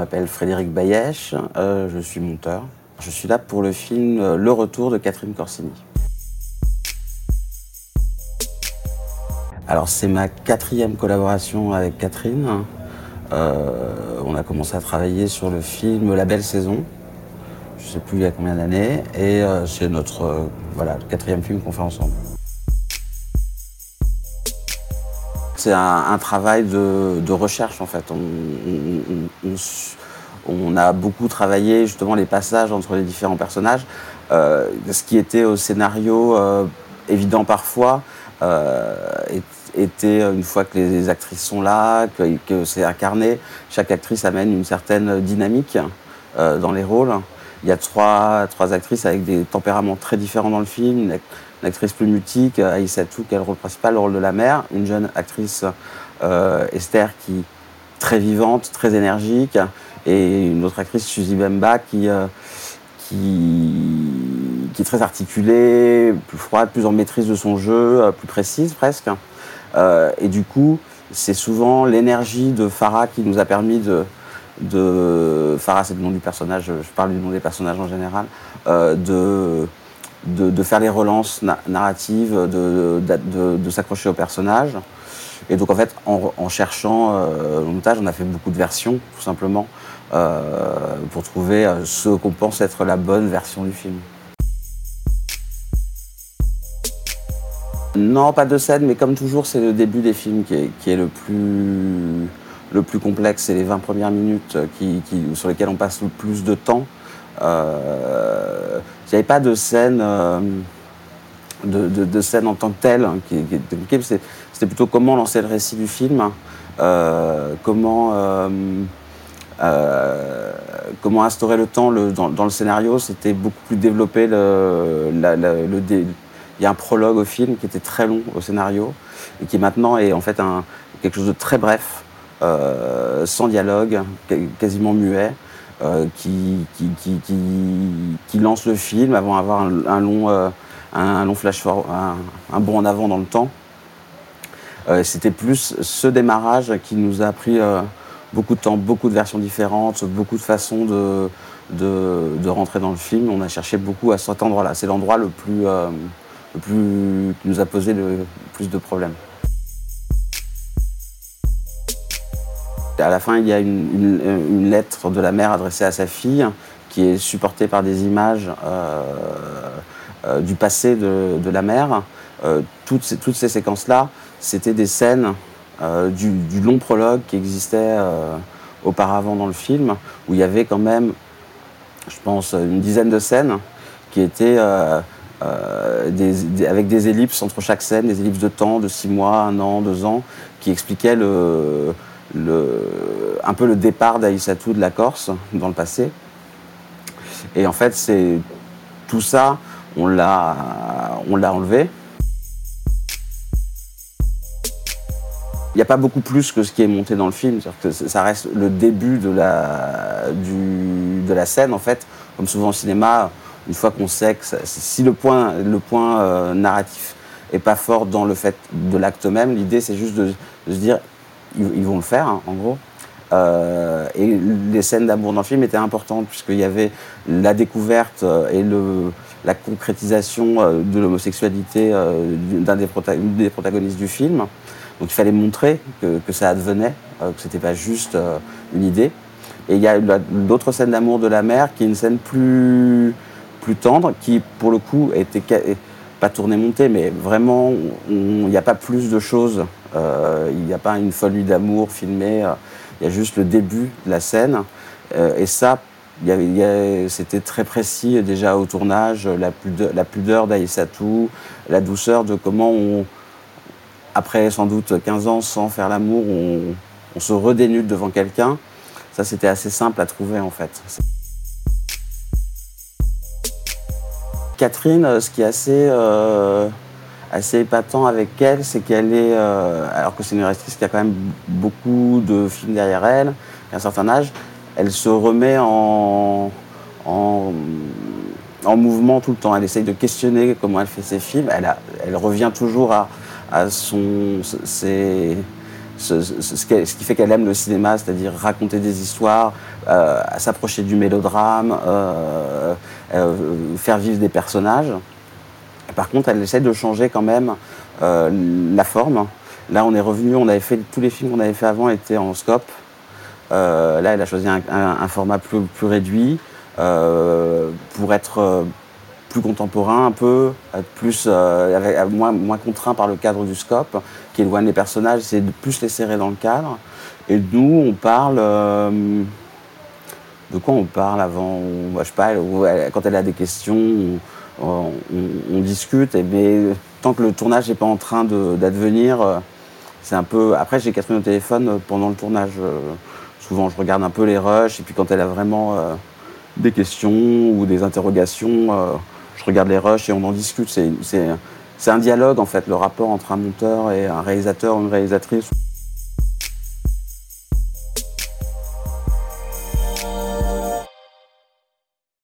m'appelle Frédéric Bayèche, euh, je suis monteur. Je suis là pour le film euh, Le Retour de Catherine Corsini. Alors c'est ma quatrième collaboration avec Catherine. Euh, on a commencé à travailler sur le film La Belle Saison, je ne sais plus il y a combien d'années, et c'est notre voilà, quatrième film qu'on fait ensemble. C'est un, travail de, recherche en fait. On, a beaucoup travaillé justement les passages entre les différents personnages. Euh, ce qui était au scénario euh, évident parfois euh, était une fois que les actrices sont là, que, c'est incarné, chaque actrice amène une certaine dynamique dans les rôles. Il y a trois, trois actrices avec des tempéraments très différents dans le film. Une actrice plus mutique, Aïssatou, qui est le rôle principal, le rôle de la mère, une jeune actrice, euh, Esther, qui très vivante, très énergique, et une autre actrice, Suzy Bemba, qui, euh, qui, qui, est très articulée, plus froide, plus en maîtrise de son jeu, euh, plus précise presque. et du coup, c'est souvent l'énergie de Farah qui nous a permis de, de Farah c'est le nom du personnage, je parle du nom des personnages en général, de de, faire les relances narratives, de, s'accrocher au personnage. Et donc en fait, en, cherchant euh, le montage, on a fait beaucoup de versions, tout simplement, euh, pour trouver euh, ce qu'on pense être la bonne version du film. Non, pas de scène, mais comme toujours, c'est le début des films qui est, le, plus, le plus complexe. C'est les 20 premières minutes qui, sur lesquelles on passe le plus de temps. Il n'y avait pas de scène, euh, de, scène en tant que telle hein, qui, était C'était plutôt comment lancer le récit du film, euh, comment, euh, comment instaurer le temps dans, le scénario. C'était beaucoup plus développé. Le, il y a un prologue au film qui était très long au scénario et qui maintenant est en fait un, quelque chose de très bref, sans dialogue, quasiment muet. Euh, qui, qui, lance le film avant d'avoir un, long, euh, un, long flash forward, un, bond en avant dans le temps. Euh, c'était plus ce démarrage qui nous a pris beaucoup de temps, beaucoup de versions différentes, beaucoup de façons de, de, rentrer dans le film. On a cherché beaucoup à cet endroit-là. C'est l'endroit le plus, le plus qui nous a posé le plus de problèmes. À la fin, il y a une, lettre de la mère adressée à sa fille qui est supportée par des images euh, euh, du passé de, la mère. Euh, toutes ces, séquences-là, c'était des scènes du, long prologue qui existait auparavant dans le film, où il y avait quand même, je pense, une dizaine de scènes qui étaient avec des ellipses entre chaque scène, des ellipses de temps, de six mois, un an, deux ans, qui expliquaient le, un peu le départ d'Aïssatou de la Corse dans le passé. Et en fait, c'est tout ça, on l'a, on l'a enlevé. Il n'y a pas beaucoup plus que ce qui est monté dans le film. Que ça reste le début de la, du, de la scène, en fait. Comme souvent au cinéma, une fois qu'on sait que si le point, le point euh, narratif est pas fort dans le fait de l'acte même, l'idée c'est juste de, de, se dire ils, vont le faire, hein, en gros. Euh, et les scènes d'amour dans le film étaient importantes puisqu'il y avait la découverte euh, et le, la concrétisation euh, de l'homosexualité d'un des, des, protagonistes du film. Donc il fallait montrer que, que ça advenait, que c'était pas juste une idée. Et il y a d'autres scènes d'amour de la mère qui est une scène plus, plus tendre, qui pour le coup était pas tournée montée, mais vraiment il n'y a pas plus de choses euh, il n'y a pas une folie d'amour filmée, euh, il y a juste le début de la scène. Euh, et ça, c'était très précis déjà au tournage, la pudeur, la pudeur d'Aïssatou, la douceur de comment on, après sans doute 15 ans sans faire l'amour, on, se redénude devant quelqu'un. Ça, c'était assez simple à trouver en fait. Catherine, ce qui est assez assez épatant avec elle, c'est qu'elle est, euh, alors que c'est une actrice qui a quand même beaucoup de films derrière elle, à un certain âge, elle se remet en, en, mouvement tout le temps. Elle essaye de questionner comment elle fait ses films. Elle, elle revient toujours à, à son, ses, ce, qui, fait qu'elle aime le cinéma, c'est-à-dire raconter des histoires, s'approcher du mélodrame, faire vivre des personnages. Par contre, elle essaie de changer quand même la forme. Là, on est revenu, on avait fait tous les films qu'on avait fait avant étaient en scope. là, elle a choisi un, format plus, plus réduit pour être plus contemporain un peu, plus, euh, moins, moins, contraint par le cadre du scope, qui éloigne les personnages, c'est de plus les serrer dans le cadre. Et nous, on parle... Euh, de quoi on parle avant? Je sais pas, quand elle a des questions, on, discute, et, mais tant que le tournage n'est pas en train d'advenir, euh, c'est un peu... Après, j'ai 4 minutes au téléphone pendant le tournage. souvent, je regarde un peu les rushs, et puis quand elle a vraiment des questions ou des interrogations, je regarde les rushs et on en discute. C'est un dialogue en fait, le rapport entre un monteur et un réalisateur ou une réalisatrice.